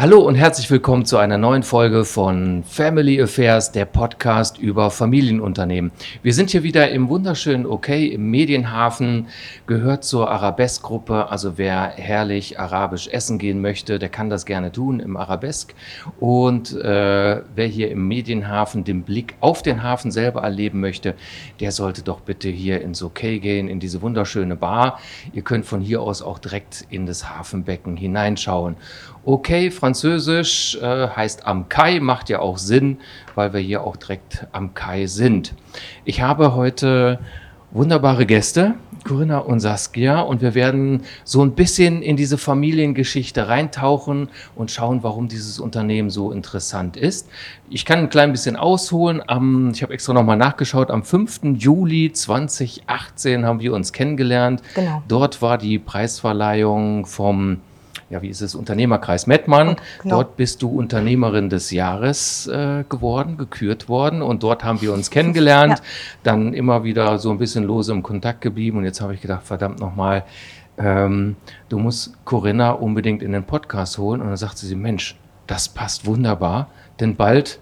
Hallo und herzlich willkommen zu einer neuen Folge von Family Affairs, der Podcast über Familienunternehmen. Wir sind hier wieder im wunderschönen OK im Medienhafen, gehört zur Arabesque-Gruppe. Also wer herrlich arabisch essen gehen möchte, der kann das gerne tun im Arabesque. Und äh, wer hier im Medienhafen den Blick auf den Hafen selber erleben möchte, der sollte doch bitte hier ins OK gehen, in diese wunderschöne Bar. Ihr könnt von hier aus auch direkt in das Hafenbecken hineinschauen. Okay, Französisch äh, heißt am Kai, macht ja auch Sinn, weil wir hier auch direkt am Kai sind. Ich habe heute wunderbare Gäste, Corinna und Saskia, und wir werden so ein bisschen in diese Familiengeschichte reintauchen und schauen, warum dieses Unternehmen so interessant ist. Ich kann ein klein bisschen ausholen. Am, ich habe extra nochmal nachgeschaut, am 5. Juli 2018 haben wir uns kennengelernt. Genau. Dort war die Preisverleihung vom ja, wie ist es, Unternehmerkreis Mettmann. Genau. Dort bist du Unternehmerin des Jahres äh, geworden, gekürt worden und dort haben wir uns kennengelernt, ja. dann immer wieder so ein bisschen lose im Kontakt geblieben und jetzt habe ich gedacht, verdammt nochmal, ähm, du musst Corinna unbedingt in den Podcast holen und dann sagte sie, Mensch, das passt wunderbar, denn bald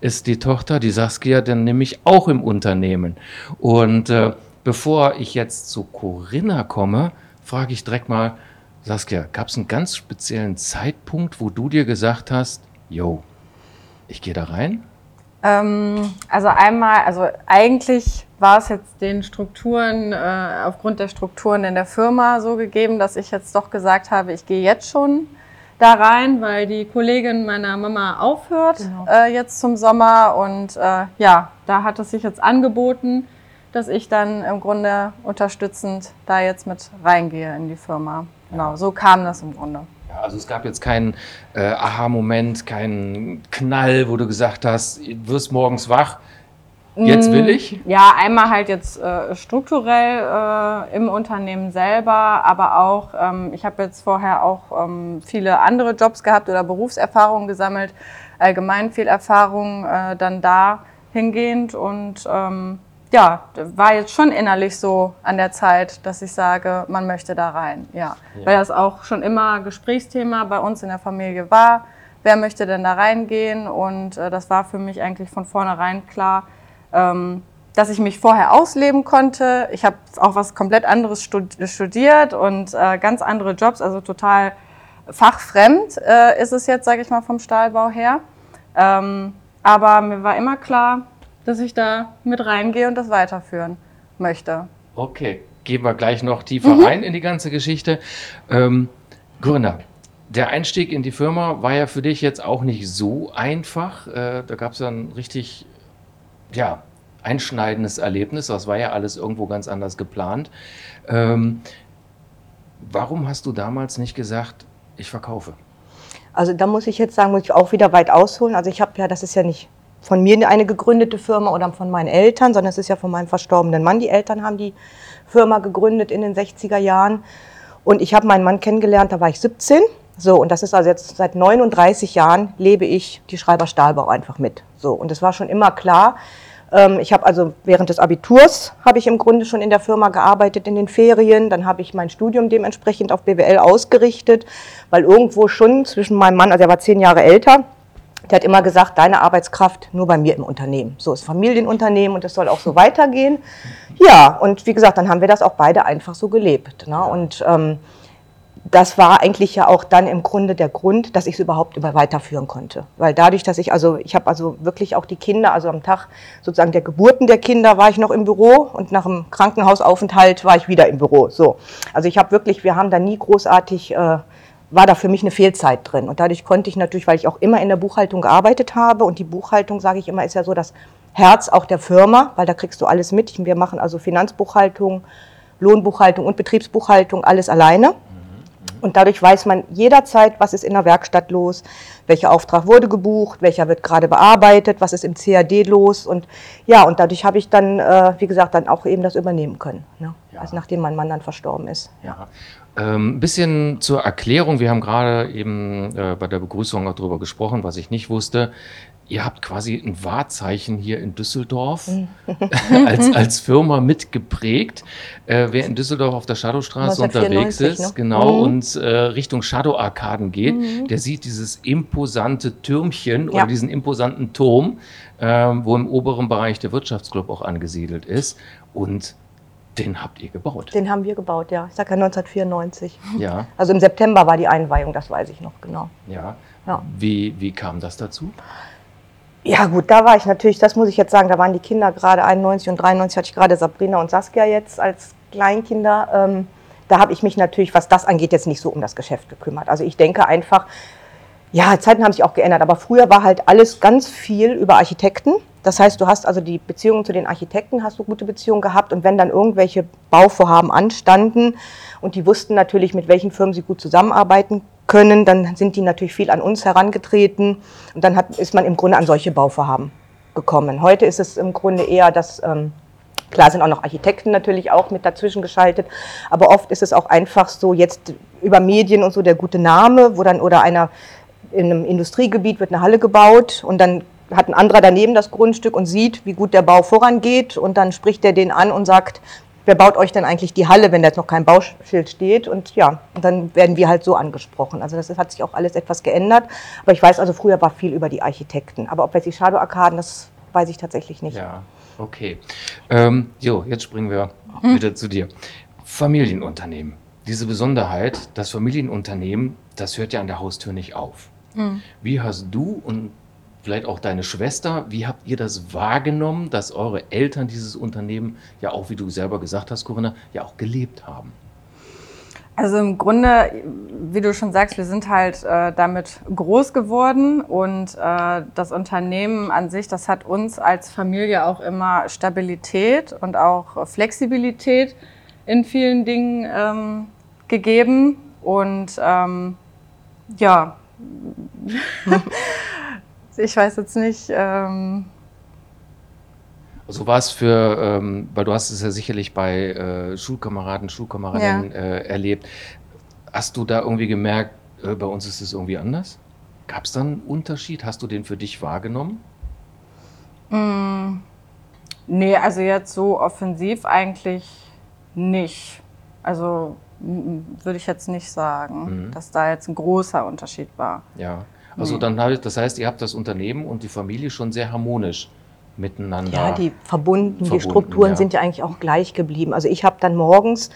ist die Tochter, die Saskia, dann nämlich auch im Unternehmen. Und äh, bevor ich jetzt zu Corinna komme, frage ich direkt mal, Saskia, gab es einen ganz speziellen Zeitpunkt, wo du dir gesagt hast, yo, ich gehe da rein? Ähm, also einmal, also eigentlich war es jetzt den Strukturen, äh, aufgrund der Strukturen in der Firma so gegeben, dass ich jetzt doch gesagt habe, ich gehe jetzt schon da rein, weil die Kollegin meiner Mama aufhört genau. äh, jetzt zum Sommer und äh, ja, da hat es sich jetzt angeboten, dass ich dann im Grunde unterstützend da jetzt mit reingehe in die Firma. Genau, so kam das im Grunde. Ja, also es gab jetzt keinen äh, Aha-Moment, keinen Knall, wo du gesagt hast, du wirst morgens wach, jetzt will ich? Mm, ja, einmal halt jetzt äh, strukturell äh, im Unternehmen selber, aber auch, ähm, ich habe jetzt vorher auch ähm, viele andere Jobs gehabt oder Berufserfahrungen gesammelt, allgemein viel Erfahrung äh, dann da hingehend und ähm, ja, war jetzt schon innerlich so an der Zeit, dass ich sage, man möchte da rein. Ja. ja. Weil das auch schon immer Gesprächsthema bei uns in der Familie war. Wer möchte denn da reingehen? Und äh, das war für mich eigentlich von vornherein klar, ähm, dass ich mich vorher ausleben konnte. Ich habe auch was komplett anderes studiert und äh, ganz andere Jobs, also total fachfremd äh, ist es jetzt, sage ich mal, vom Stahlbau her. Ähm, aber mir war immer klar, dass ich da mit reingehe und das weiterführen möchte. Okay, gehen wir gleich noch tiefer mhm. rein in die ganze Geschichte. Ähm, Corinna, der Einstieg in die Firma war ja für dich jetzt auch nicht so einfach. Äh, da gab es ja ein richtig, ja, einschneidendes Erlebnis. Das war ja alles irgendwo ganz anders geplant. Ähm, warum hast du damals nicht gesagt, ich verkaufe? Also da muss ich jetzt sagen, muss ich auch wieder weit ausholen. Also ich habe ja, das ist ja nicht von mir eine gegründete Firma oder von meinen Eltern, sondern es ist ja von meinem verstorbenen Mann. Die Eltern haben die Firma gegründet in den 60er Jahren. Und ich habe meinen Mann kennengelernt, da war ich 17. So, und das ist also jetzt seit 39 Jahren lebe ich die Schreiber Stahlbau einfach mit. So, und es war schon immer klar. Ähm, ich habe also während des Abiturs habe ich im Grunde schon in der Firma gearbeitet in den Ferien. Dann habe ich mein Studium dementsprechend auf BWL ausgerichtet, weil irgendwo schon zwischen meinem Mann, also er war zehn Jahre älter, der hat immer gesagt, deine Arbeitskraft nur bei mir im Unternehmen. So ist Familienunternehmen und das soll auch so weitergehen. Ja, und wie gesagt, dann haben wir das auch beide einfach so gelebt. Ne? Und ähm, das war eigentlich ja auch dann im Grunde der Grund, dass ich es überhaupt über weiterführen konnte. Weil dadurch, dass ich also, ich habe also wirklich auch die Kinder, also am Tag sozusagen der Geburten der Kinder war ich noch im Büro und nach dem Krankenhausaufenthalt war ich wieder im Büro. So, also ich habe wirklich, wir haben da nie großartig äh, war da für mich eine Fehlzeit drin. Und dadurch konnte ich natürlich, weil ich auch immer in der Buchhaltung gearbeitet habe und die Buchhaltung, sage ich immer, ist ja so das Herz auch der Firma, weil da kriegst du alles mit. Wir machen also Finanzbuchhaltung, Lohnbuchhaltung und Betriebsbuchhaltung alles alleine. Und dadurch weiß man jederzeit, was ist in der Werkstatt los, welcher Auftrag wurde gebucht, welcher wird gerade bearbeitet, was ist im CAD los. Und ja, und dadurch habe ich dann, äh, wie gesagt, dann auch eben das übernehmen können. Ne? Ja. Also nachdem mein Mann dann verstorben ist. Ja. Ein ähm, bisschen zur Erklärung. Wir haben gerade eben äh, bei der Begrüßung auch darüber gesprochen, was ich nicht wusste. ihr habt quasi ein Wahrzeichen hier in Düsseldorf als, als Firma mitgeprägt. Äh, wer in Düsseldorf auf der Shadowstraße unterwegs ist, ne? genau, mhm. und äh, Richtung Shadow-Arkaden geht, mhm. der sieht dieses imposante Türmchen ja. oder diesen imposanten Turm, äh, wo im oberen Bereich der Wirtschaftsclub auch angesiedelt ist. Und den habt ihr gebaut. Den haben wir gebaut, ja. Ich sage ja 1994. Ja. Also im September war die Einweihung, das weiß ich noch genau. Ja. ja. Wie, wie kam das dazu? Ja gut, da war ich natürlich, das muss ich jetzt sagen, da waren die Kinder gerade 91 und 93 hatte ich gerade Sabrina und Saskia jetzt als Kleinkinder. Ähm, da habe ich mich natürlich, was das angeht, jetzt nicht so um das Geschäft gekümmert. Also ich denke einfach, ja, Zeiten haben sich auch geändert, aber früher war halt alles ganz viel über Architekten. Das heißt, du hast also die Beziehungen zu den Architekten, hast du gute Beziehungen gehabt und wenn dann irgendwelche Bauvorhaben anstanden und die wussten natürlich, mit welchen Firmen sie gut zusammenarbeiten können, dann sind die natürlich viel an uns herangetreten und dann hat, ist man im Grunde an solche Bauvorhaben gekommen. Heute ist es im Grunde eher das, ähm, klar sind auch noch Architekten natürlich auch mit dazwischen geschaltet, aber oft ist es auch einfach so jetzt über Medien und so der gute Name, wo dann oder einer in einem Industriegebiet wird eine Halle gebaut und dann hat ein anderer daneben das Grundstück und sieht, wie gut der Bau vorangeht und dann spricht er den an und sagt, wer baut euch denn eigentlich die Halle, wenn da jetzt noch kein Bauschild steht? Und ja, und dann werden wir halt so angesprochen. Also das hat sich auch alles etwas geändert. Aber ich weiß also, früher war viel über die Architekten. Aber ob jetzt die Shadow-Arkaden, das weiß ich tatsächlich nicht. Ja, okay. Ähm, jo, jetzt springen wir hm. wieder zu dir. Familienunternehmen. Diese Besonderheit, das Familienunternehmen, das hört ja an der Haustür nicht auf. Hm. Wie hast du und vielleicht auch deine Schwester. Wie habt ihr das wahrgenommen, dass eure Eltern dieses Unternehmen ja auch, wie du selber gesagt hast, Corinna, ja auch gelebt haben? Also im Grunde, wie du schon sagst, wir sind halt äh, damit groß geworden und äh, das Unternehmen an sich, das hat uns als Familie auch immer Stabilität und auch Flexibilität in vielen Dingen ähm, gegeben und ähm, ja. ich weiß jetzt nicht. Ähm so war es für, ähm, weil du hast es ja sicherlich bei äh, Schulkameraden, Schulkameradinnen ja. äh, erlebt. Hast du da irgendwie gemerkt, äh, bei uns ist es irgendwie anders? Gab es da einen Unterschied? Hast du den für dich wahrgenommen? Mm, nee, also jetzt so offensiv eigentlich nicht. Also würde ich jetzt nicht sagen, mhm. dass da jetzt ein großer Unterschied war. Ja. Also mhm. dann das heißt, ihr habt das Unternehmen und die Familie schon sehr harmonisch miteinander. Ja, die verbunden, verbunden die Strukturen ja. sind ja eigentlich auch gleich geblieben. Also ich habe dann morgens,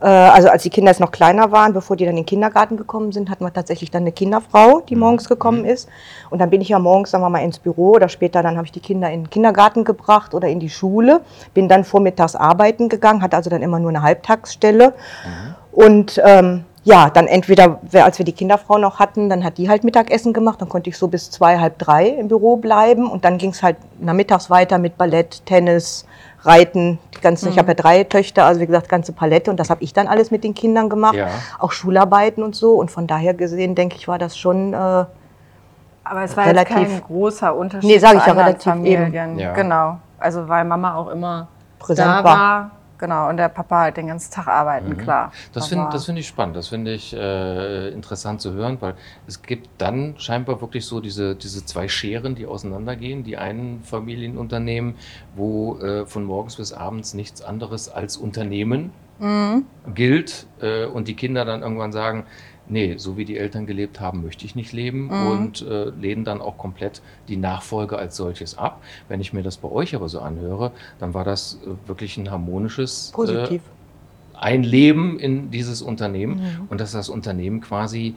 äh, also als die Kinder jetzt noch kleiner waren, bevor die dann in den Kindergarten gekommen sind, hatten wir tatsächlich dann eine Kinderfrau, die mhm. morgens gekommen mhm. ist. Und dann bin ich ja morgens, sagen wir mal, ins Büro oder später dann habe ich die Kinder in den Kindergarten gebracht oder in die Schule. Bin dann vormittags arbeiten gegangen, hatte also dann immer nur eine Halbtagsstelle. Mhm. Und ähm, ja, dann entweder, als wir die Kinderfrau noch hatten, dann hat die halt Mittagessen gemacht, dann konnte ich so bis zwei, halb drei im Büro bleiben und dann ging es halt nachmittags weiter mit Ballett, Tennis, Reiten, die ganzen, mhm. ich habe ja drei Töchter, also wie gesagt, ganze Palette und das habe ich dann alles mit den Kindern gemacht, ja. auch Schularbeiten und so und von daher gesehen, denke ich, war das schon äh, aber es war relativ, jetzt kein großer Unterschied nee, sag ich ja, relativ Familien. Eben. Ja. Genau, also weil Mama auch immer präsent da war. war Genau, und der Papa halt den ganzen Tag arbeiten, mhm. klar. Das finde find ich spannend, das finde ich äh, interessant zu hören, weil es gibt dann scheinbar wirklich so diese, diese zwei Scheren, die auseinandergehen. Die einen Familienunternehmen, wo äh, von morgens bis abends nichts anderes als Unternehmen mhm. gilt äh, und die Kinder dann irgendwann sagen, nee, so wie die Eltern gelebt haben, möchte ich nicht leben mhm. und äh, lehnen dann auch komplett die Nachfolge als solches ab. Wenn ich mir das bei euch aber so anhöre, dann war das äh, wirklich ein harmonisches Positiv. Äh, Einleben in dieses Unternehmen mhm. und dass das Unternehmen quasi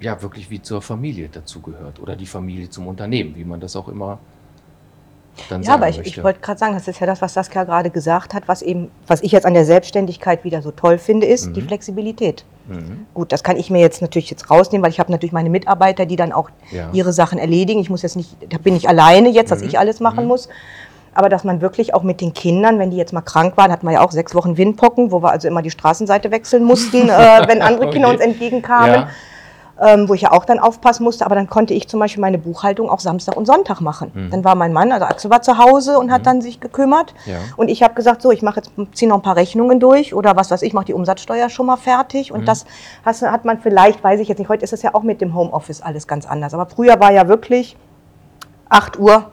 ja wirklich wie zur Familie dazugehört oder die Familie zum Unternehmen, wie man das auch immer dann ja, aber ich, ich wollte gerade sagen, das ist ja das, was Saskia gerade gesagt hat, was eben, was ich jetzt an der Selbstständigkeit wieder so toll finde, ist mhm. die Flexibilität. Mhm. Gut, das kann ich mir jetzt natürlich jetzt rausnehmen, weil ich habe natürlich meine Mitarbeiter, die dann auch ja. ihre Sachen erledigen. Ich muss jetzt nicht, da bin ich alleine jetzt, dass mhm. ich alles machen mhm. muss. Aber dass man wirklich auch mit den Kindern, wenn die jetzt mal krank waren, hatten wir ja auch sechs Wochen Windpocken, wo wir also immer die Straßenseite wechseln mussten, äh, wenn andere Kinder okay. uns entgegenkamen. Ja ähm, wo ich ja auch dann aufpassen musste. Aber dann konnte ich zum Beispiel meine Buchhaltung auch Samstag und Sonntag machen. Mhm. Dann war mein Mann, also Axel war zu Hause und hat mhm. dann sich gekümmert. Ja. Und ich habe gesagt, so, ich mache jetzt, ziehe noch ein paar Rechnungen durch oder was weiß ich, mache die Umsatzsteuer schon mal fertig. Und mhm. das hat man vielleicht, weiß ich jetzt nicht, heute ist es ja auch mit dem Homeoffice alles ganz anders. Aber früher war ja wirklich 8 Uhr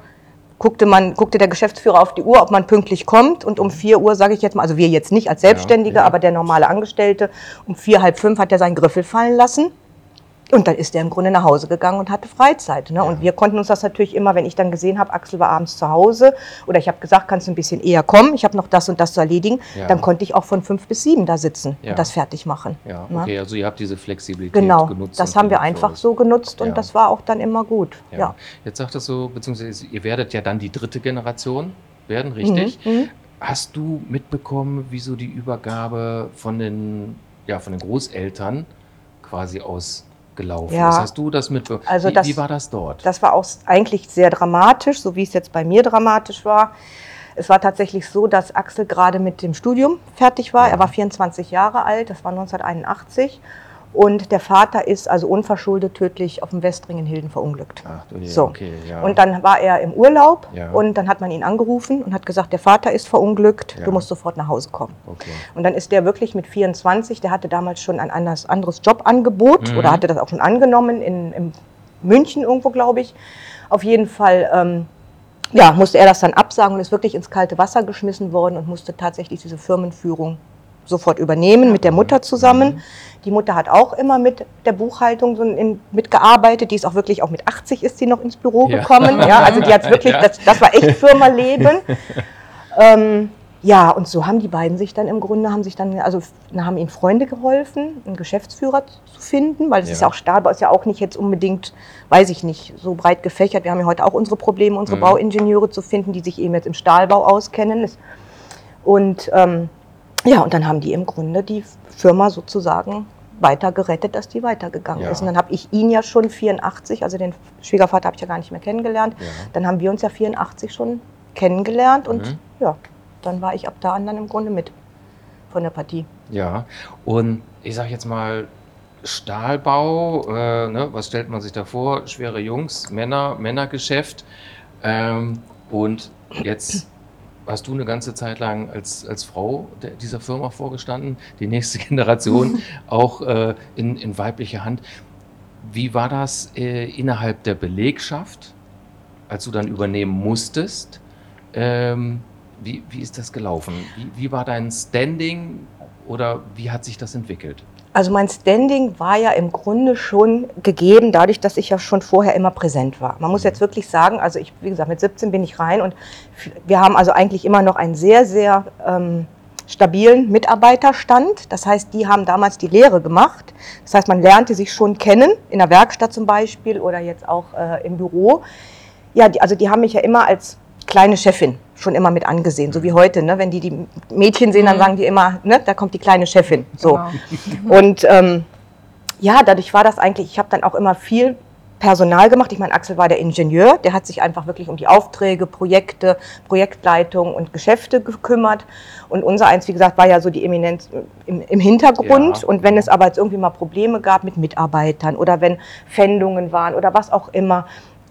guckte, man, guckte der Geschäftsführer auf die Uhr, ob man pünktlich kommt. Und um 4 Uhr, sage ich jetzt mal, also wir jetzt nicht als Selbstständige, Ja, ja. aber der normale Angestellte, um vier, halb fünf hat er seinen Griffel fallen lassen. Und dann ist er im Grunde nach Hause gegangen und hatte Freizeit. Ne? Und wir konnten uns das natürlich immer, wenn ich dann gesehen habe, Axel war abends zu Hause oder ich habe gesagt, kannst du ein bisschen eher kommen, ich habe noch das und das zu erledigen, Ja. dann konnte ich auch von fünf bis sieben da sitzen Ja. und das fertig machen. Ja, ne? okay, also ihr habt diese Flexibilität Genau, genutzt. das und haben wir einfach so genutzt und Ja. das war auch dann immer gut. Ja. Ja. Jetzt sagtest du, beziehungsweise ihr werdet ja dann die dritte Generation werden, richtig? Mhm. Hast du mitbekommen, wie so die Übergabe von den, ja, von den Großeltern quasi ausgelaufen Ja. ist? Hast du das mitbekommen? Also wie, das- wie war das dort? Das war auch eigentlich sehr dramatisch, so wie es jetzt bei mir dramatisch war. Es war tatsächlich so, dass Axel gerade mit dem Studium fertig war. Ja. Er war 24 Jahre alt, das war 1981. Und der Vater ist also unverschuldet tödlich auf dem Westring in Hilden verunglückt. Ach, du, So. okay, ja. Und dann war er im Urlaub Ja. und dann hat man ihn angerufen und hat gesagt, der Vater ist verunglückt, Ja. du musst sofort nach Hause kommen. okay. Und dann ist der wirklich mit 24, der hatte damals schon ein anderes, anderes Jobangebot Mhm. oder hatte das auch schon angenommen in, in München irgendwo, glaube ich. Auf jeden Fall ähm, ja, musste er das dann absagen und ist wirklich ins kalte Wasser geschmissen worden und musste tatsächlich diese Firmenführung sofort übernehmen mit der Mutter zusammen. Die Mutter hat auch immer mit der Buchhaltung so in, mitgearbeitet. Die ist auch wirklich, auch mit 80 ist sie noch ins Büro gekommen. Ja, also die hat wirklich, Ja. das, das war echt Firma-Leben. ähm, ja, und so haben die beiden sich dann im Grunde, haben sich dann, also haben ihnen Freunde geholfen, einen Geschäftsführer zu finden, weil es Ja. ist ja auch Stahlbau, ist ja auch nicht jetzt unbedingt, weiß ich nicht, so breit gefächert. Wir haben ja heute auch unsere Probleme, unsere Mhm. Bauingenieure zu finden, die sich eben jetzt im Stahlbau auskennen. Und ähm, ja, und dann haben die im Grunde die Firma sozusagen weiter gerettet, dass die weitergegangen Ja. ist. Und dann habe ich ihn ja schon 84, also den Schwiegervater habe ich ja gar nicht mehr kennengelernt. Ja. Dann haben wir uns ja 84 schon kennengelernt und Mhm. ja, dann war ich ab da an dann im Grunde mit von der Partie. Ja, und ich sag jetzt mal, Stahlbau, äh, ne, was stellt man sich da vor? Schwere Jungs, Männer, Männergeschäft. Ähm, und jetzt hast du eine ganze Zeit lang als, als Frau der, dieser Firma vorgestanden, die nächste Generation auch äh, in, in weiblicher Hand. Wie war das äh, innerhalb der Belegschaft, als du dann übernehmen musstest? Ähm, wie, wie ist das gelaufen? Wie, wie war dein Standing oder wie hat sich das entwickelt? Also mein Standing war ja im Grunde schon gegeben, dadurch, dass ich ja schon vorher immer präsent war. Man muss jetzt wirklich sagen, also ich, wie gesagt, mit 17 bin ich rein und wir haben also eigentlich immer noch einen sehr, sehr ähm, stabilen Mitarbeiterstand. Das heißt, die haben damals die Lehre gemacht. Das heißt, man lernte sich schon kennen, in der Werkstatt zum Beispiel oder jetzt auch äh, im Büro. Ja, die, also die haben mich ja immer als kleine Chefin schon immer mit angesehen, so wie heute. Ne? Wenn die die Mädchen sehen, dann sagen die immer, ne, da kommt die kleine Chefin. So. Genau. Und ähm, ja, dadurch war das eigentlich, ich habe dann auch immer viel Personal gemacht. Ich meine, Axel war der Ingenieur, der hat sich einfach wirklich um die Aufträge, Projekte, Projektleitung und Geschäfte gekümmert. Und unser eins, wie gesagt, war ja so die Eminenz im, im Hintergrund. Ja. Und wenn es aber jetzt irgendwie mal Probleme gab mit Mitarbeitern oder wenn Fendungen waren oder was auch immer,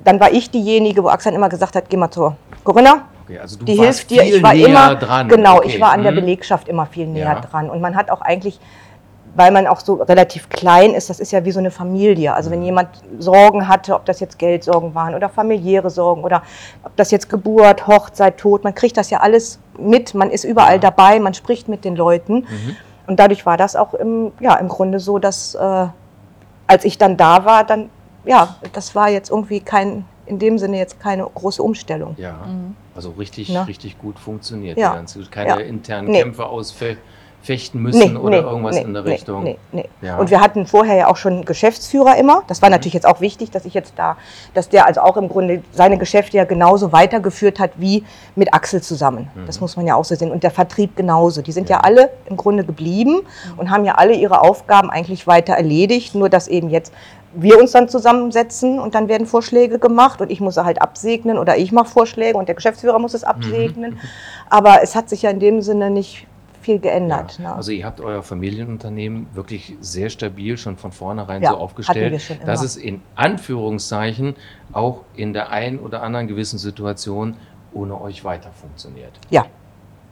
dann war ich diejenige, wo Axel immer gesagt hat, geh mal zur Corinna, Okay, also du die warst hilft dir. viel Ich war näher immer dran. genau, Okay, ich war an der hm. Belegschaft immer viel näher Ja. dran und man hat auch eigentlich weil man auch so relativ klein ist, das ist ja wie so eine Familie. Also Mhm. wenn jemand Sorgen hatte, ob das jetzt Geldsorgen waren oder familiäre Sorgen oder ob das jetzt Geburt, Hochzeit, Tod, man kriegt das ja alles mit, man ist überall Ja. dabei, man spricht mit den Leuten. Mhm. Und dadurch war das auch im, ja, im Grunde so, dass äh, als ich dann da war, dann, ja, das war jetzt irgendwie kein, in dem Sinne jetzt keine große Umstellung. Ja, also richtig, Na? richtig gut funktioniert. Ja. Die ganze, keine Ja. internen Nee. Kämpfe ausfechten müssen oder irgendwas in der Richtung. Nee, nee. Ja. Und wir hatten vorher ja auch schon einen Geschäftsführer immer. Das war Mhm. natürlich jetzt auch wichtig, dass ich jetzt da, dass der also auch im Grunde seine Geschäfte ja genauso weitergeführt hat wie mit Axel zusammen. Das muss man ja auch so sehen. Und der Vertrieb genauso. Die sind ja, Mhm. Ja. alle im Grunde geblieben und haben ja alle ihre Aufgaben eigentlich weiter erledigt. Nur dass eben jetzt wir uns dann zusammensetzen und dann werden Vorschläge gemacht und ich muss halt absegnen oder ich mache Vorschläge und der Geschäftsführer muss es Mhm. absegnen. Aber es hat sich ja in dem Sinne nicht viel geändert. Ja. ne? Also ihr habt euer Familienunternehmen wirklich sehr stabil schon von vornherein Ja, so aufgestellt, dass es in Anführungszeichen auch in der einen oder anderen gewissen Situation ohne euch weiter funktioniert. Ja.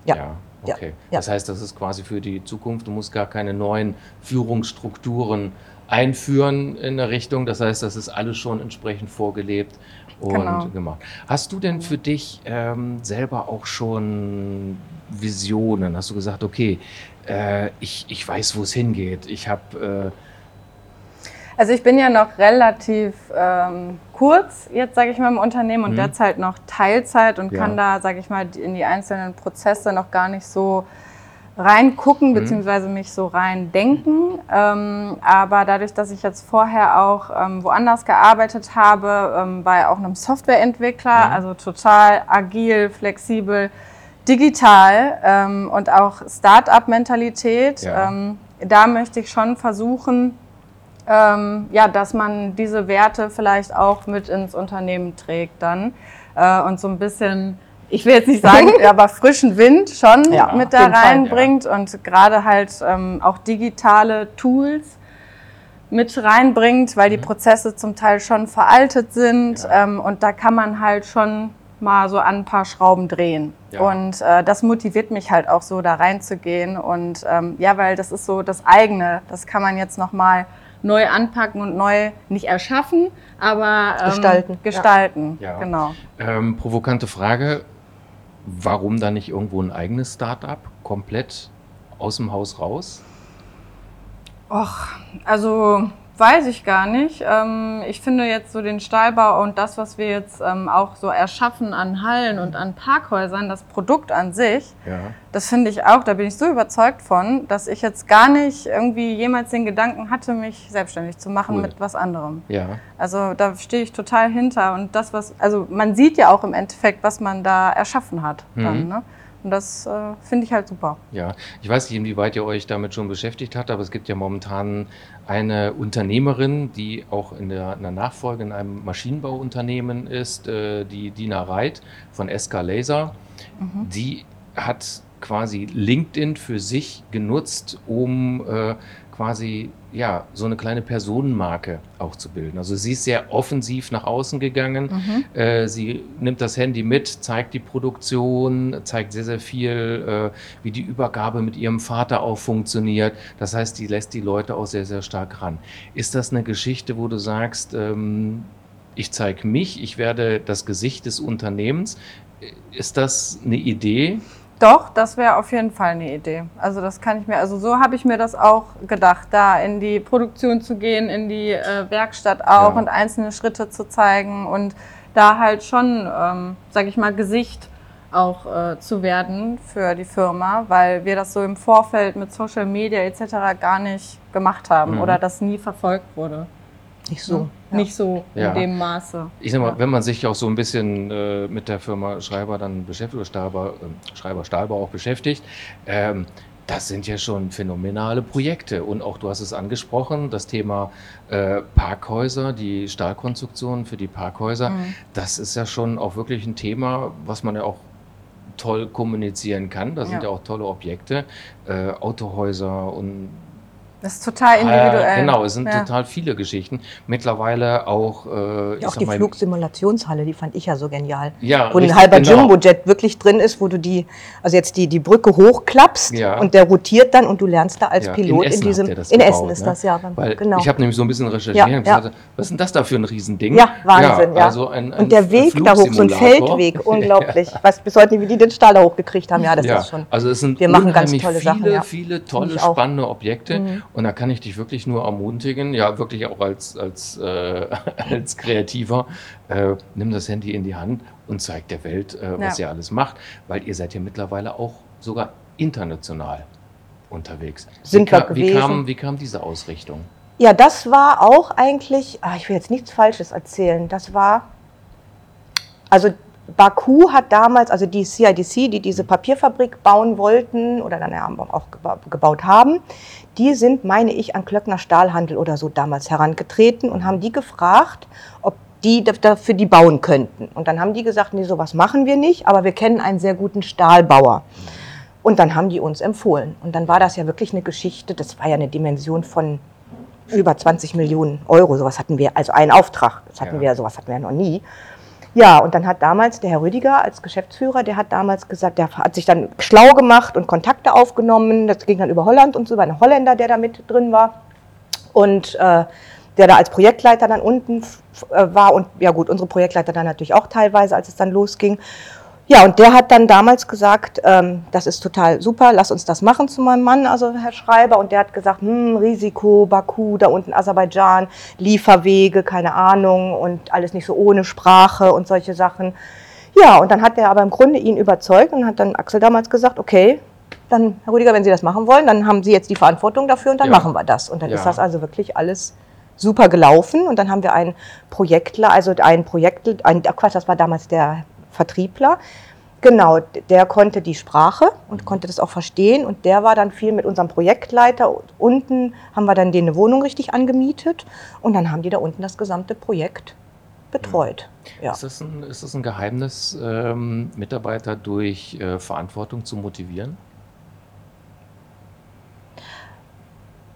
Ja. Okay. Ja. Das heißt, das ist quasi für die Zukunft. Du musst gar keine neuen Führungsstrukturen einführen in der Richtung. Das heißt, das ist alles schon entsprechend vorgelebt und Genau. gemacht. Hast du denn für dich ähm, selber auch schon Visionen? Hast du gesagt, okay, äh, ich, ich weiß, wo es hingeht. Ich habe Also ich bin ja noch relativ ähm, kurz jetzt, sage ich mal, im Unternehmen und Mhm. derzeit noch Teilzeit und Ja. kann da, sage ich mal, in die einzelnen Prozesse noch gar nicht so reingucken Mhm. beziehungsweise mich so reindenken. Ähm, aber dadurch, dass ich jetzt vorher auch ähm, woanders gearbeitet habe, ähm, bei auch einem Softwareentwickler, Mhm. also total agil, flexibel, digital ähm, und auch Start-up-Mentalität, Ja. ähm, da möchte ich schon versuchen, ähm, ja, dass man diese Werte vielleicht auch mit ins Unternehmen trägt dann äh, und so ein bisschen, ich will jetzt nicht sagen, aber frischen Wind schon Ja, mit da jeden Fall, reinbringt und gerade halt ähm, auch digitale Tools mit reinbringt, weil die Prozesse zum Teil schon veraltet sind Ja. ähm, und da kann man halt schon mal so an ein paar Schrauben drehen. Ja. Und äh, das motiviert mich halt auch so da reinzugehen und ähm, ja, weil das ist so das eigene, das kann man jetzt noch mal neu anpacken und neu nicht erschaffen, aber ähm, Gestalten, ja. Gestalten, Ja. genau. ähm, provokante Frage, warum dann nicht irgendwo ein eigenes Start-up komplett aus dem Haus raus? Och, also weiß ich gar nicht. Ähm, ich finde jetzt so den Stahlbau und das, was wir jetzt ähm, auch so erschaffen an Hallen und an Parkhäusern, das Produkt an sich, Ja. das finde ich auch, da bin ich so überzeugt von, dass ich jetzt gar nicht irgendwie jemals den Gedanken hatte, mich selbstständig zu machen Cool. mit was anderem. Ja. Also da stehe ich total hinter und das, was, also man sieht ja auch im Endeffekt, was man da erschaffen hat. Dann, Mhm. ne? Und das äh, finde ich halt super. Ja, ich weiß nicht, inwieweit ihr euch damit schon beschäftigt habt, aber es gibt ja momentan eine Unternehmerin, die auch in der, in der Nachfolge in einem Maschinenbauunternehmen ist, äh, die Dina Reit von SK Laser. Mhm. Die hat quasi LinkedIn für sich genutzt, um äh, quasi ja so eine kleine Personenmarke auch zu bilden. Also sie ist sehr offensiv nach außen gegangen. Mhm. Äh, sie nimmt das Handy mit, zeigt die Produktion, zeigt sehr, sehr viel, äh, wie die Übergabe mit ihrem Vater auch funktioniert. Das heißt, die lässt die Leute auch sehr, sehr stark ran. Ist das eine Geschichte, wo du sagst, ähm, ich zeige mich, ich werde das Gesicht des Unternehmens? Ist das eine Idee? Doch, das wäre auf jeden Fall eine Idee. Also das kann ich mir, also so habe ich mir das auch gedacht, da in die Produktion zu gehen, in die äh, Werkstatt auch Ja. und einzelne Schritte zu zeigen und da halt schon, ähm, sage ich mal, Gesicht auch äh, zu werden für die Firma, weil wir das so im Vorfeld mit Social Media etc. gar nicht gemacht haben Mhm. oder das nie verfolgt wurde. Nicht so. Nicht so Ja. in dem Maße. Ich sag mal, Ja. wenn man sich auch so ein bisschen äh, mit der Firma Schreiber dann beschäftigt, oder Stahlbau, äh, Schreiber Stahlbau auch beschäftigt, ähm, das sind ja schon phänomenale Projekte. Und auch du hast es angesprochen, das Thema äh, Parkhäuser, die Stahlkonstruktion für die Parkhäuser, Mhm. das ist ja schon auch wirklich ein Thema, was man ja auch toll kommunizieren kann. Da sind Ja. ja auch tolle Objekte, äh, Autohäuser und Das ist total individuell. Äh, genau, es sind Ja. total viele Geschichten. Mittlerweile auch, äh, Ja, auch die mal, Flugsimulationshalle, die fand ich ja so genial. ja, Wo ein richtig, halber genau. Jumbojet wirklich drin ist, wo du die, also jetzt die, die Brücke hochklappst Ja. und der rotiert dann und du lernst da als Ja, Pilot in in, Essen habt diesem. in gebaut, Essen ist ne? das ja. beim- Weil genau. ich habe nämlich so ein bisschen recherchiert Ja, und ja. gesagt, was ist denn das da für ein Riesending? ja, Wahnsinn, ja. Also ein, ein und der Weg da hoch, so ein. Feldweg, unglaublich. Ich weiß bis heute nicht, wie die den Stahl da hochgekriegt haben. Ja, das ja, ist schon. also es sind Wir machen ganz unheimlich tolle viele, Sachen, viele tolle, spannende Objekte Mhm. Und da kann ich dich wirklich nur ermutigen, ja wirklich auch als, als, äh, als Kreativer, äh, nimm das Handy in die Hand und zeig der Welt, äh, was Ja. ihr alles macht, weil ihr seid ja mittlerweile auch sogar international unterwegs. Sind wie, wir ka- wie, gewesen. kam, wie kam diese Ausrichtung? Ja, das war auch eigentlich, ah, ich will jetzt nichts Falsches erzählen, das war, also Baku hat damals, also die CIDC, die diese Papierfabrik bauen wollten oder dann ja auch geba- gebaut haben, die sind, meine ich, an Klöckner Stahlhandel oder so damals herangetreten und haben die gefragt, ob die da- dafür die bauen könnten. Und dann haben die gesagt, nee, sowas machen wir nicht, aber wir kennen einen sehr guten Stahlbauer. Und dann haben die uns empfohlen. Und dann war das ja wirklich eine Geschichte, das war ja eine Dimension von über 20 Millionen Euro. Sowas hatten wir, also einen Auftrag, das hatten Ja. wir, sowas hatten wir ja noch nie. Ja, und dann hat damals der Herr Rüdiger als Geschäftsführer, der hat damals gesagt, der hat sich dann schlau gemacht und Kontakte aufgenommen. Das ging dann über Holland und so, über einen Holländer, der da mit drin war. Und äh, der da als Projektleiter dann unten äh, war und ja gut, unsere Projektleiter dann natürlich auch teilweise, als es dann losging. Ja, und der hat dann damals gesagt, ähm, das ist total super, lass uns das machen zu meinem Mann, also Herr Schreiber. Und der hat gesagt, hm, Risiko, Baku, da unten Aserbaidschan, Lieferwege, keine Ahnung und alles nicht so ohne Sprache und solche Sachen. Ja, und dann hat er aber im Grunde ihn überzeugt und hat dann Axel damals gesagt, okay, dann, Herr Rüdiger, wenn Sie das machen wollen, dann haben Sie jetzt die Verantwortung dafür und dann ja. machen wir das. Und dann ja. ist das also wirklich alles super gelaufen. Und dann haben wir einen Projektler, also einen Projekt, ein, Quatsch, das war damals der Vertriebler. Genau, der konnte die Sprache und konnte das auch verstehen und der war dann viel mit unserem Projektleiter. Unten haben wir dann denen eine Wohnung richtig angemietet und dann haben die da unten das gesamte Projekt betreut. Ja. Ist, das ein, ist das ein Geheimnis, ähm, Mitarbeiter durch äh, Verantwortung zu motivieren?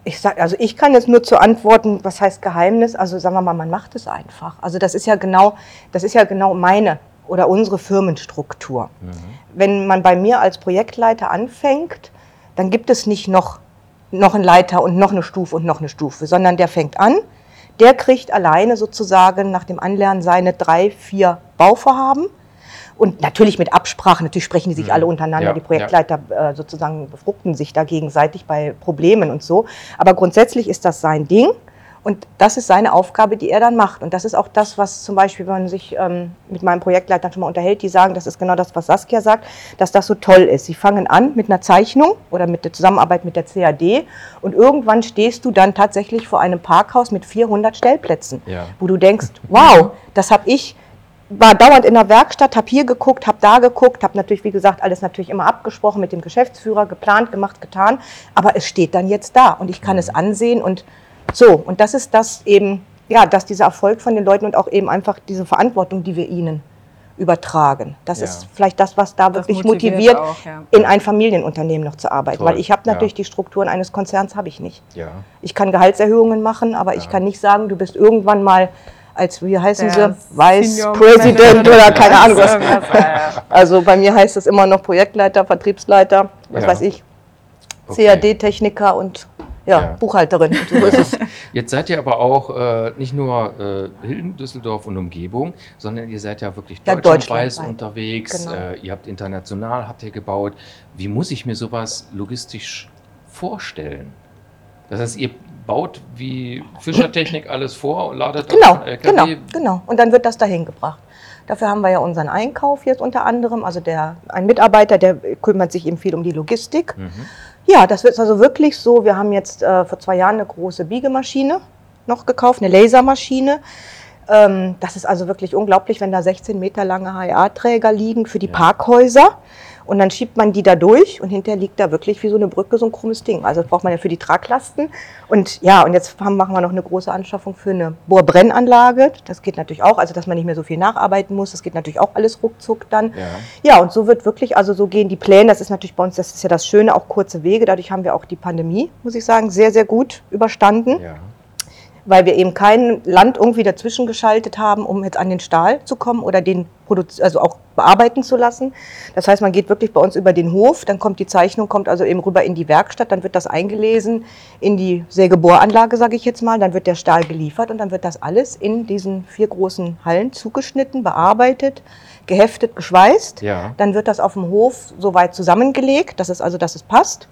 Ich sag, also ich kann jetzt nur zu antworten, was heißt Geheimnis? Also sagen wir mal, man macht es einfach. Also das ist ja genau, das ist ja genau meine oder unsere Firmenstruktur. Mhm. Wenn man bei mir als Projektleiter anfängt, dann gibt es nicht noch, noch einen Leiter und noch eine Stufe und noch eine Stufe, sondern der fängt an, der kriegt alleine sozusagen nach dem Anlernen seine drei, vier Bauvorhaben. Und natürlich mit Absprache, natürlich sprechen die sich mhm. alle untereinander, ja, die Projektleiter ja. äh, sozusagen befruchten sich da gegenseitig bei Problemen und so. Aber grundsätzlich ist das sein Ding. Und das ist seine Aufgabe, die er dann macht. Und das ist auch das, was zum Beispiel, wenn man sich ähm, mit meinem Projektleiter schon mal unterhält, die sagen, das ist genau das, was Saskia sagt, dass das so toll ist. Sie fangen an mit einer Zeichnung oder mit der Zusammenarbeit mit der CAD und irgendwann stehst du dann tatsächlich vor einem Parkhaus mit 400 Stellplätzen, ja. wo du denkst, wow, das habe ich war dauernd in der Werkstatt, habe hier geguckt, habe da geguckt, habe natürlich, wie gesagt, alles natürlich immer abgesprochen mit dem Geschäftsführer, geplant, gemacht, getan. Aber es steht dann jetzt da und ich kann es ansehen und so, und das ist das eben, ja, dass dieser Erfolg von den Leuten und auch eben einfach diese Verantwortung, die wir ihnen übertragen. Das ja. ist vielleicht das, was da das wirklich motiviert, motiviert auch, ja. in ein Familienunternehmen noch zu arbeiten. Toll. Weil ich habe natürlich ja. die Strukturen eines Konzerns habe ich nicht. Ich kann Gehaltserhöhungen machen, aber ich kann nicht sagen, du bist irgendwann mal als, wie heißen Der sie, Vice President oder keine Ahnung was. Also bei mir heißt es immer noch Projektleiter, Vertriebsleiter, was weiß ich, okay. CAD-Techniker und ja, ja. Buchhalterin. Jetzt seid ihr aber auch äh, nicht nur äh, Hilden, Düsseldorf und Umgebung, sondern ihr seid ja wirklich ja, deutschlandweit unterwegs. Genau. Äh, ihr habt international, habt ihr gebaut. Wie muss ich mir sowas logistisch vorstellen? Das heißt, ihr baut wie Fischertechnik alles vor und ladet genau, auf LKW. Genau, genau. Und dann wird das dahin gebracht. Dafür haben wir ja unseren Einkauf jetzt unter anderem. Also der, ein Mitarbeiter, der kümmert sich eben viel um die Logistik. Mhm. Ja, das wird also wirklich so. Wir haben jetzt äh, vor zwei Jahren eine große Biegemaschine noch gekauft, eine Lasermaschine. Ähm, das ist also wirklich unglaublich, wenn da 16 Meter lange HA-Träger liegen für die ja. Parkhäuser. Und dann schiebt man die da durch und hinterher liegt da wirklich wie so eine Brücke so ein krummes Ding. Also das braucht man ja für die Traglasten. Und ja, und jetzt haben, machen wir noch eine große Anschaffung für eine Bohrbrennanlage. Das geht natürlich auch, also dass man nicht mehr so viel nacharbeiten muss. Das geht natürlich auch alles ruckzuck dann. Ja, ja und so wird wirklich, also so gehen die Pläne. Das ist natürlich bei uns, das ist ja das Schöne, auch kurze Wege. Dadurch haben wir auch die Pandemie, muss ich sagen, sehr, sehr gut überstanden. Ja weil wir eben kein Land irgendwie dazwischen geschaltet haben, um jetzt an den Stahl zu kommen oder den also auch bearbeiten zu lassen. Das heißt, man geht wirklich bei uns über den Hof, dann kommt die Zeichnung, kommt also eben rüber in die Werkstatt, dann wird das eingelesen in die Sägebohranlage, sage ich jetzt mal, dann wird der Stahl geliefert und dann wird das alles in diesen vier großen Hallen zugeschnitten, bearbeitet, geheftet, geschweißt. Ja. Dann wird das auf dem Hof so weit zusammengelegt, dass es also, dass es passt.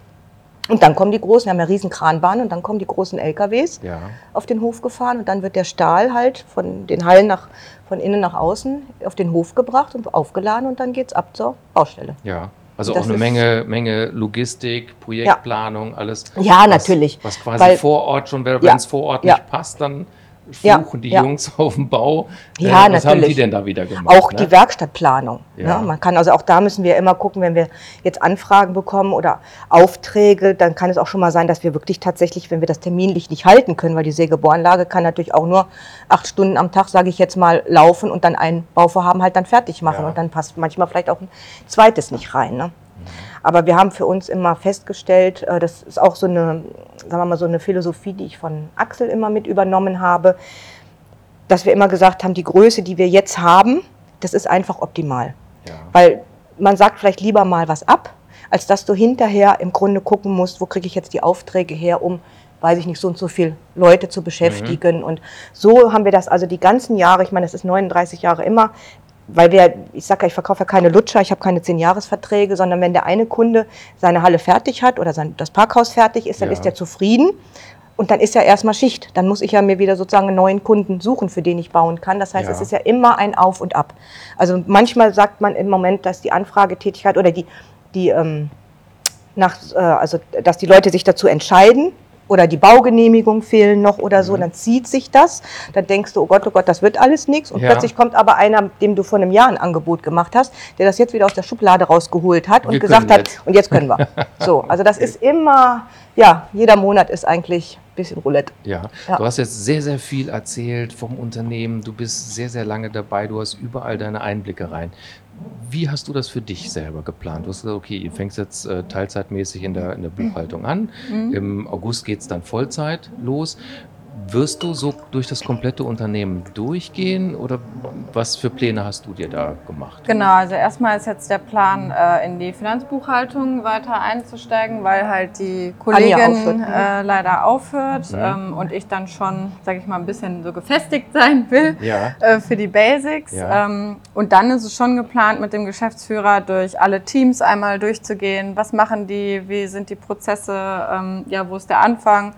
Und dann kommen die großen, wir haben ja riesen Kranbahnen und dann kommen die großen LKWs ja. auf den Hof gefahren und dann wird der Stahl halt von den Hallen nach, von innen nach außen auf den Hof gebracht und aufgeladen und dann geht es ab zur Baustelle. Ja. Also auch eine Menge, Menge Logistik, Projektplanung, ja. alles. Ja, was, natürlich. Was quasi Weil, vor Ort schon, wenn es vor Ort nicht passt, dann fluchen die ja. Jungs auf dem Bau. Ja, äh, was natürlich. haben die denn da wieder gemacht? Auch ne? die Werkstattplanung. Ja. Ne? Man kann also auch da müssen wir immer gucken, wenn wir jetzt Anfragen bekommen oder Aufträge, dann kann es auch schon mal sein, dass wir wirklich tatsächlich, wenn wir das terminlich nicht halten können, weil die Sägebohranlage kann natürlich auch nur acht Stunden am Tag, sage ich jetzt mal, laufen und dann ein Bauvorhaben halt dann fertig machen ja. und dann passt manchmal vielleicht auch ein zweites nicht rein. Ne? Aber wir haben für uns immer festgestellt, äh, das ist auch so eine, sagen wir mal, so eine Philosophie, die ich von Axel immer mit übernommen habe, dass wir immer gesagt haben, die Größe, die wir jetzt haben, das ist einfach optimal. Ja. Weil man sagt vielleicht lieber mal was ab, als dass du hinterher im Grunde gucken musst, wo kriege ich jetzt die Aufträge her, um, weiß ich nicht, so und so viele Leute zu beschäftigen. Und so haben wir das also die ganzen Jahre, ich meine, das ist 39 Jahre immer, weil wir, ich sage ja, ich verkaufe ja keine Lutscher, ich habe keine 10-Jahres-Verträge, sondern wenn der eine Kunde seine Halle fertig hat oder sein, das Parkhaus fertig ist, dann Ja. ist er zufrieden. Und dann ist ja erstmal Schicht. Dann muss ich ja mir wieder sozusagen einen neuen Kunden suchen, für den ich bauen kann. Das heißt, Ja. es ist ja immer ein Auf und Ab. Also manchmal sagt man im Moment, dass die Anfragetätigkeit oder die, die ähm, nach, äh, also dass die Leute sich dazu entscheiden oder die Baugenehmigung fehlen noch oder Mhm. so, dann zieht sich das. Dann denkst du, oh Gott, oh Gott, das wird alles nichts. Und Ja. plötzlich kommt aber einer, dem du vor einem Jahr ein Angebot gemacht hast, der das jetzt wieder aus der Schublade rausgeholt hat und Wir gesagt hat, jetzt. und jetzt können wir. So, also das ist immer, ja, jeder Monat ist eigentlich ein bisschen Roulette. Ja. Ja. du hast jetzt sehr, sehr viel erzählt vom Unternehmen. Du bist sehr, sehr lange dabei. Du hast überall deine Einblicke rein. Wie hast du das für dich selber geplant? Du hast gesagt, okay, ihr fängst jetzt äh, teilzeitmäßig in der, in der Buchhaltung an. Im August geht es dann Vollzeit los. Wirst du so durch das komplette Unternehmen durchgehen oder was für Pläne hast du dir da gemacht? Genau, also erstmal ist jetzt der Plan, äh, in die Finanzbuchhaltung weiter einzusteigen, weil halt die Kollegin aufhört, ne? äh, leider aufhört Mhm. ähm, und ich dann schon, sage ich mal, ein bisschen so gefestigt sein will Ja. äh, für die Basics. Ja. Ähm, und dann ist es schon geplant, mit dem Geschäftsführer durch alle Teams einmal durchzugehen. Was machen die? Wie sind die Prozesse? Ähm, ja, wo ist der Anfang?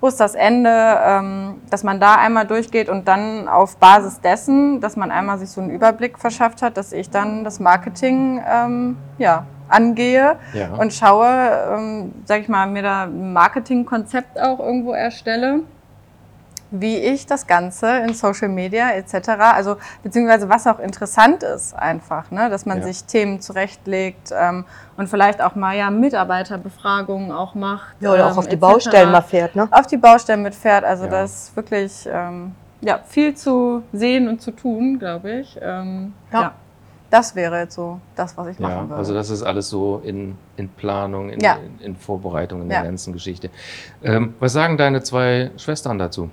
Wo ist das Ende? Ähm, dass man da einmal durchgeht und dann auf Basis dessen, dass man einmal sich so einen Überblick verschafft hat, dass ich dann das Marketing ähm, ja, angehe Ja. und schaue, ähm, sag ich mal, mir da ein Marketingkonzept auch irgendwo erstelle wie ich das Ganze in Social Media etc., also beziehungsweise was auch interessant ist einfach, ne? dass man Ja. sich Themen zurechtlegt ähm, und vielleicht auch mal ja Mitarbeiterbefragungen auch macht. Ja, oder ähm, auch auf die etc. Baustellen mal fährt, ne? Auf die Baustellen mitfährt, also Ja. das ist wirklich ähm, ja, viel zu sehen und zu tun, glaube ich. Ähm, Ja. ja. Das wäre jetzt so das, was ich Ja, machen würde. also das ist alles so in, in Planung, in, Ja. in, in Vorbereitung, in Ja. der ganzen Geschichte. Ähm, was sagen deine zwei Schwestern dazu?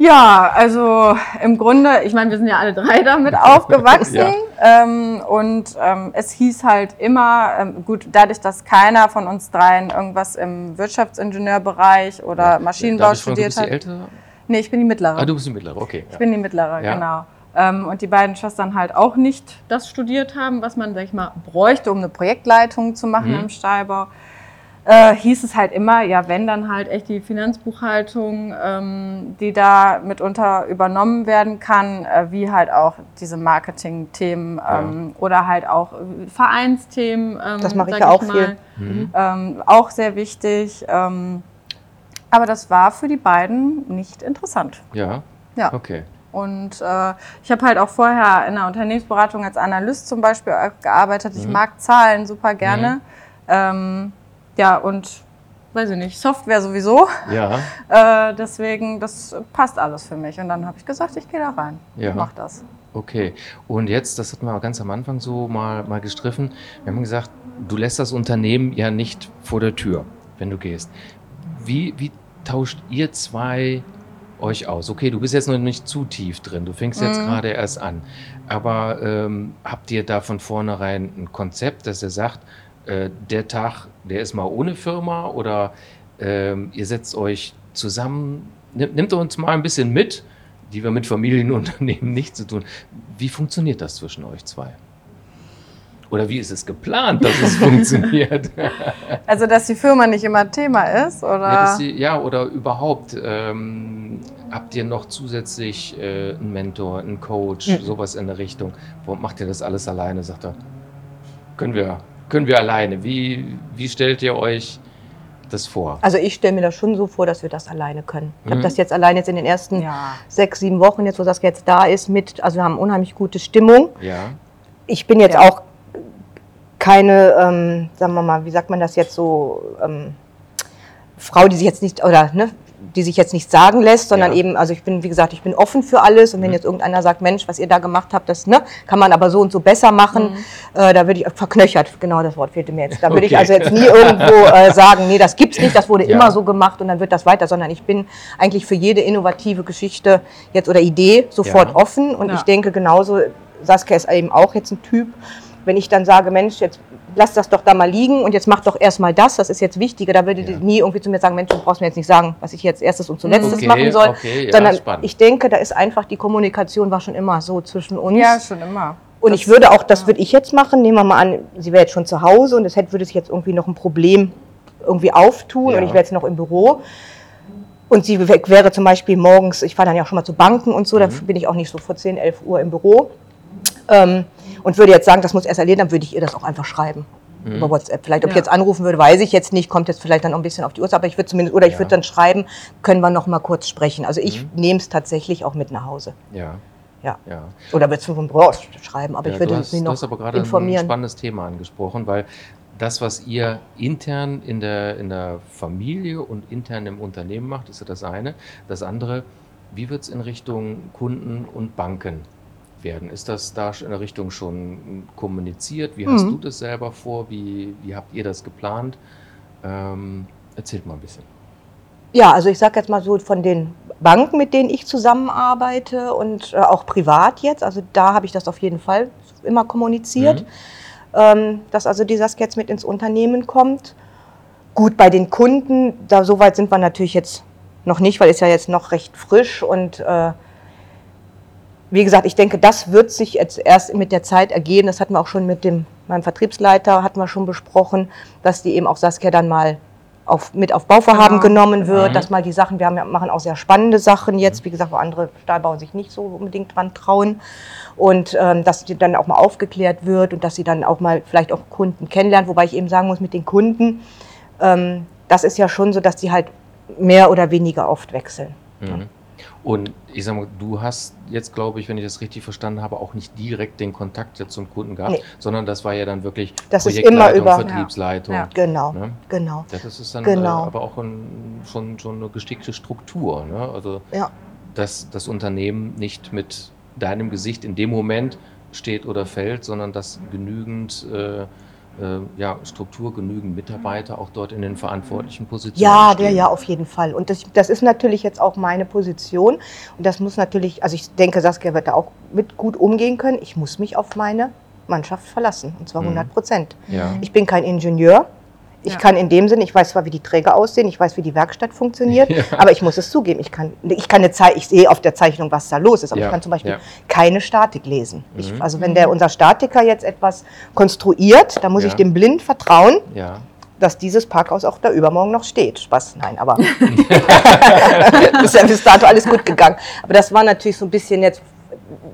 Ja, also im Grunde, ich meine, wir sind ja alle drei damit aufgewachsen. Ja. ähm, und ähm, es hieß halt immer, ähm, gut, dadurch, dass keiner von uns dreien irgendwas im Wirtschaftsingenieurbereich oder Maschinenbau Darf ich fragen, studiert du hat. bist die ältere? Nee, ich bin die mittlere. Ah, du bist die mittlere, okay. Ich bin die mittlere, Ja. genau. Ähm, und die beiden Schwestern halt auch nicht das studiert haben, was man, sag ich mal, bräuchte, um eine Projektleitung zu machen Mhm. im Stahlbau. Äh, hieß es halt immer, ja, wenn dann halt echt die Finanzbuchhaltung, ähm, die da mitunter übernommen werden kann, äh, wie halt auch diese Marketing-Themen ähm, oder halt auch äh, Vereinsthemen. Ähm, Das mache ich ja auch mal, viel. Mhm. Ähm, auch sehr wichtig. Ähm, aber das war für die beiden nicht interessant. Ja, Ja. okay. Und äh, ich habe halt auch vorher in der Unternehmensberatung als Analyst zum Beispiel äh, gearbeitet. Ich Mhm. mag Zahlen super gerne. Ähm, ja, und weiß ich nicht, Software sowieso. Ja, Äh, deswegen, das passt alles für mich. Und dann habe ich gesagt, ich gehe da rein. Ja. Ich mach das. okay. Und jetzt, das hatten wir ganz am Anfang so mal, mal gestriffen, wir haben gesagt, du lässt das Unternehmen ja nicht vor der Tür, wenn du gehst. Wie, wie tauscht ihr zwei euch aus? Okay, du bist jetzt noch nicht zu tief drin, du fängst jetzt Mhm. gerade erst an. Aber ähm, habt ihr da von vornherein ein Konzept, dass ihr sagt, äh, der Tag, der ist mal ohne Firma oder ähm, ihr setzt euch zusammen, nimmt, nimmt uns mal ein bisschen mit, die wir mit Familienunternehmen nicht zu tun. Wie funktioniert das zwischen euch zwei? Oder wie ist es geplant, dass es funktioniert? Also, dass die Firma nicht immer Thema ist, oder? Ja, die, ja, oder überhaupt, ähm, habt ihr noch zusätzlich äh, einen Mentor, einen Coach, Mhm. sowas in der Richtung? Warum macht ihr das alles alleine? Sagt er, können wir, können wir alleine. Wie, wie stellt ihr euch das vor? Also ich stelle mir das schon so vor, dass wir das alleine können. Ich Mhm. habe das jetzt allein jetzt in den ersten ja. sechs, sieben Wochen, jetzt wo das jetzt da ist, mit, also wir haben unheimlich gute Stimmung. Ja, Ich bin jetzt Ja. auch keine, ähm, sagen wir mal, wie sagt man das jetzt so, ähm, Frau, die sich jetzt nicht, oder ne, die sich jetzt nicht sagen lässt, sondern Ja. eben, also ich bin, wie gesagt, ich bin offen für alles und wenn Mhm. jetzt irgendeiner sagt, Mensch, was ihr da gemacht habt, das ne, kann man aber so und so besser machen, äh, da würde ich, verknöchert, genau das Wort fehlte mir jetzt, da würde ich Okay. also jetzt nie irgendwo äh, sagen, nee, das gibt's nicht, das wurde Ja. immer so gemacht und dann wird das weiter, sondern ich bin eigentlich für jede innovative Geschichte jetzt oder Idee sofort Ja. offen und ich denke genauso, Saskia ist eben auch jetzt ein Typ, wenn ich dann sage, Mensch, jetzt lass das doch da mal liegen und jetzt mach doch erstmal das, das ist jetzt wichtiger, da würde Ja. die nie irgendwie zu mir sagen, Mensch, du brauchst mir jetzt nicht sagen, was ich jetzt erstes und zuletztes Okay, machen soll, okay, ja, sondern spannend. ich denke, da ist einfach, die Kommunikation war schon immer so zwischen uns. Ja, schon immer. Und Das- ich würde auch, das würde ich jetzt machen, nehmen wir mal an, sie wäre jetzt schon zu Hause und es hätte, würde sich jetzt irgendwie noch ein Problem irgendwie auftun Ja. und ich wäre jetzt noch im Büro. Und sie wär- wäre zum Beispiel morgens, ich fahre dann ja auch schon mal zu Banken und so, Mhm. da bin ich auch nicht so vor 10, 11 Uhr im Büro. Ähm, und würde jetzt sagen, das muss erst erledigen, dann würde ich ihr das auch einfach schreiben. Mhm. Über WhatsApp. Vielleicht, ob ich Ja. jetzt anrufen würde, weiß ich jetzt nicht, kommt jetzt vielleicht dann noch ein bisschen auf die Uhrzeit, aber ich würde zumindest, oder ich Ja. würde dann schreiben, können wir noch mal kurz sprechen. Also ich Mhm. nehme es tatsächlich auch mit nach Hause. Ja, Ja. ja. Oder würde es vom aus schreiben, aber ja, ich würde du hast, du noch hast aber gerade ein informieren. spannendes Thema angesprochen, weil das, was ihr intern in der, in der Familie und intern im Unternehmen macht, ist ja das eine. Das andere, wie wird es in Richtung Kunden und Banken werden? Ist das da in der Richtung schon kommuniziert? Wie hast Mhm. du das selber vor? Wie, wie habt ihr das geplant? Ähm, erzählt mal ein bisschen. Ja, also ich sage jetzt mal so von den Banken, mit denen ich zusammenarbeite und äh, auch privat jetzt, also da habe ich das auf jeden Fall immer kommuniziert, Mhm. ähm, dass also die Saskia jetzt mit ins Unternehmen kommt. Gut, bei den Kunden, da so weit sind wir natürlich jetzt noch nicht, weil es ja jetzt noch recht frisch und äh, wie gesagt, ich denke, das wird sich jetzt erst mit der Zeit ergeben. Das hatten wir auch schon mit dem, meinem Vertriebsleiter, hatten wir schon besprochen, dass die eben auch Saskia dann mal auf, mit auf Bauvorhaben Genau. genommen wird, Mhm. dass mal die Sachen, wir haben, machen auch sehr spannende Sachen jetzt, wie gesagt, wo andere Stahlbauer sich nicht so unbedingt dran trauen. Und ähm, dass sie dann auch mal aufgeklärt wird und dass sie dann auch mal vielleicht auch Kunden kennenlernt, wobei ich eben sagen muss, mit den Kunden, ähm, das ist ja schon so, dass die halt mehr oder weniger oft wechseln. Mhm. Und ich sag mal, du hast jetzt, glaube ich, wenn ich das richtig verstanden habe, auch nicht direkt den Kontakt jetzt zum Kunden gehabt, Nee. sondern das war ja dann wirklich Das ist immer Projektleitung, über- Vertriebsleitung. Ja. Genau, Ne? genau. Ja, das ist dann Genau. äh, aber auch ein, schon, schon eine gestickte Struktur. Ne? Also, Ja. dass das Unternehmen nicht mit deinem Gesicht in dem Moment steht oder fällt, sondern dass genügend äh, ja, Struktur, genügend Mitarbeiter auch dort in den verantwortlichen Positionen Ja, stehen. der ja, auf jeden Fall. Und das, das ist natürlich jetzt auch meine Position. Und das muss natürlich, also ich denke, Saskia wird da auch mit gut umgehen können. Ich muss mich auf meine Mannschaft verlassen. Und zwar Mhm. 100 Prozent. Ja. Ich bin kein Ingenieur. Ich Ja. kann in dem Sinn, ich weiß zwar, wie die Träger aussehen, ich weiß, wie die Werkstatt funktioniert, Ja. aber ich muss es zugeben, ich kann, ich kann eine Zei ich sehe auf der Zeichnung, was da los ist, aber Ja, ich kann zum Beispiel keine Statik lesen. Ich, Mhm. also wenn der, unser Statiker jetzt etwas konstruiert, dann muss ich dem blind vertrauen, dass dieses Parkhaus auch da übermorgen noch steht. Spaß, nein, aber ist ja bis dato alles gut gegangen. Aber das war natürlich so ein bisschen jetzt,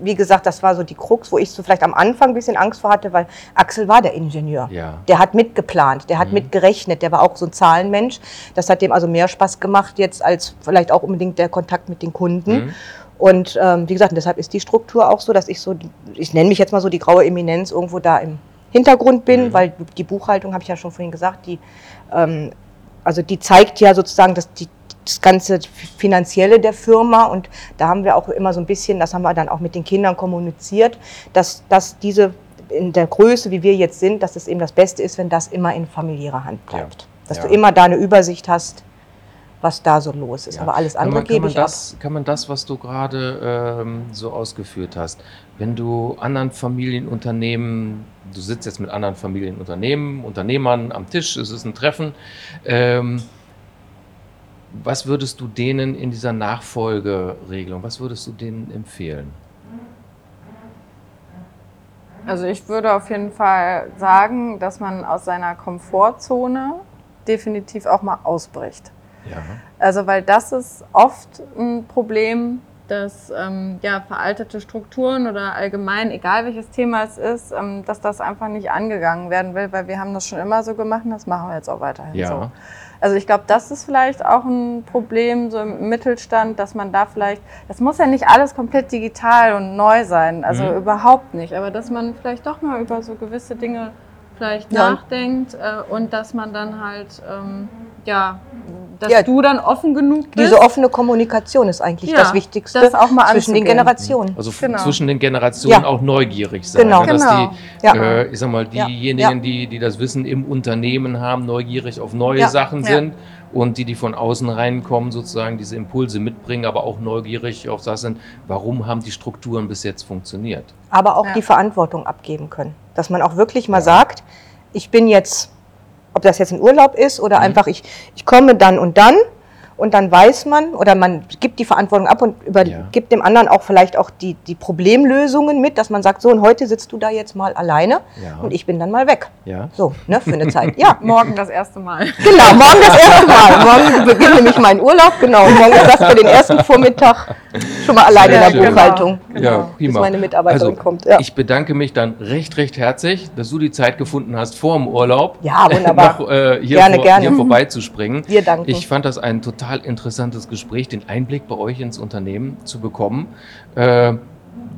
wie gesagt, das war so die Krux, wo ich so vielleicht am Anfang ein bisschen Angst vor hatte, weil Axel war der Ingenieur. Ja. Der hat mitgeplant, der hat mitgerechnet, der war auch so ein Zahlenmensch. Das hat dem also mehr Spaß gemacht jetzt als vielleicht auch unbedingt der Kontakt mit den Kunden. Mhm. Und ähm, wie gesagt, deshalb ist die Struktur auch so, dass ich so, ich nenne mich jetzt mal so die graue Eminenz irgendwo da im Hintergrund bin, Mhm. weil die Buchhaltung, habe ich ja schon vorhin gesagt, die, ähm, also die zeigt ja sozusagen dass die, das ganze Finanzielle der Firma und da haben wir auch immer so ein bisschen, das haben wir dann auch mit den Kindern kommuniziert, dass, dass diese in der Größe, wie wir jetzt sind, dass es eben das Beste ist, wenn das immer in familiärer Hand bleibt. Dass Ja. du immer da eine Übersicht hast, was da so los ist. Ja. Aber alles andere gebe ich ab. das, Kann man das, was du gerade ähm, so ausgeführt hast, wenn du anderen Familienunternehmen, du sitzt jetzt mit anderen Familienunternehmen, Unternehmern am Tisch, es ist ein Treffen, ähm, was würdest du denen in dieser Nachfolgeregelung, was würdest du denen empfehlen? Also ich würde auf jeden Fall sagen, dass man aus seiner Komfortzone definitiv auch mal ausbricht. Ja. Also weil das ist oft ein Problem, dass ähm, ja, veraltete Strukturen oder allgemein, egal welches Thema es ist, ähm, dass das einfach nicht angegangen werden will, weil wir haben das schon immer so gemacht und das machen wir jetzt auch weiterhin Ja. so. Also ich glaube, das ist vielleicht auch ein Problem so im Mittelstand, dass man da vielleicht, das muss ja nicht alles komplett digital und neu sein, also Mhm. überhaupt nicht, aber dass man vielleicht doch mal über so gewisse Dinge vielleicht Ja. nachdenkt äh, und dass man dann halt, ähm, ja, dass Ja. du dann offen genug bist. Diese offene Kommunikation ist eigentlich Ja, das Wichtigste das auch mal zwischen den anzugehen. Generationen. Also Genau. zwischen den Generationen Ja. auch neugierig sein. Genau. ne? Dass Genau. die, Ja. äh, ich sag mal, diejenigen, Ja. Die, die das Wissen im Unternehmen haben, neugierig auf neue Ja. Sachen Ja. sind und die, die von außen reinkommen, sozusagen diese Impulse mitbringen, aber auch neugierig auf das sind, warum haben die Strukturen bis jetzt funktioniert. aber auch Ja. die Verantwortung abgeben können. Dass man auch wirklich mal sagt, ich bin jetzt, ob das jetzt ein Urlaub ist oder Mhm. einfach, ich, ich komme dann und dann und dann weiß man oder man gibt die Verantwortung ab und über, Ja. gibt dem anderen auch vielleicht auch die, die Problemlösungen mit, dass man sagt, so und heute sitzt du da jetzt mal alleine Ja. und ich bin dann mal weg. Ja. So, ne, für eine Zeit. Ja, Morgen das erste Mal. Genau, morgen das erste Mal. Morgen beginnt nämlich mein Urlaub, genau. Und morgen ist das für den ersten Vormittag schon mal alleine in der schön. Buchhaltung. Genau. Ja, Bis prima. meine Mitarbeiterin also, kommt. Ja. Ich bedanke mich dann recht, recht herzlich, dass du die Zeit gefunden hast, vor dem Urlaub Ja, wunderbar. noch äh, hier, Gerne, vor, gerne. hier vorbeizuspringen. Wir danken. Ich fand das ein total interessantes Gespräch, den Einblick bei euch ins Unternehmen zu bekommen. Äh,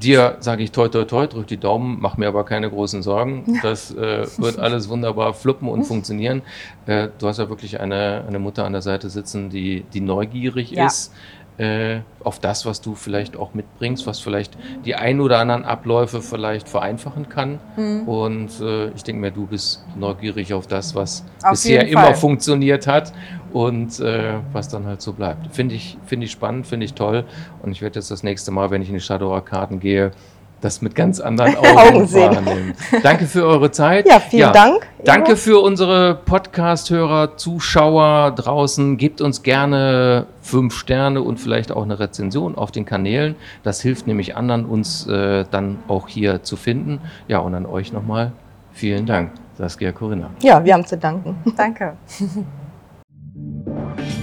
dir sage ich toi toi toi, drück die Daumen, mach mir aber keine großen Sorgen. Das äh, wird alles wunderbar fluppen und funktionieren. Äh, du hast ja wirklich eine, eine Mutter an der Seite sitzen, die, die neugierig Ja. ist äh, auf das, was du vielleicht auch mitbringst, was vielleicht die ein oder anderen Abläufe vielleicht vereinfachen kann. Mhm. Und äh, ich denke mir, du bist neugierig auf das, was Auf bisher immer funktioniert hat und äh, was dann halt so bleibt. Finde ich, finde ich spannend, finde ich toll. Und ich werde jetzt das nächste Mal, wenn ich in die Shadow Karten gehe, das mit ganz anderen Augen, Augen sehen. wahrnehmen. Danke für eure Zeit. Ja, vielen Dank. Danke Ingo. für unsere Podcast-Hörer, Zuschauer draußen. Gebt uns gerne fünf Sterne und vielleicht auch eine Rezension auf den Kanälen. Das hilft nämlich anderen, uns äh, dann auch hier zu finden. Ja, und an euch nochmal vielen Dank, Saskia Corinna. Ja, wir haben zu danken. Danke.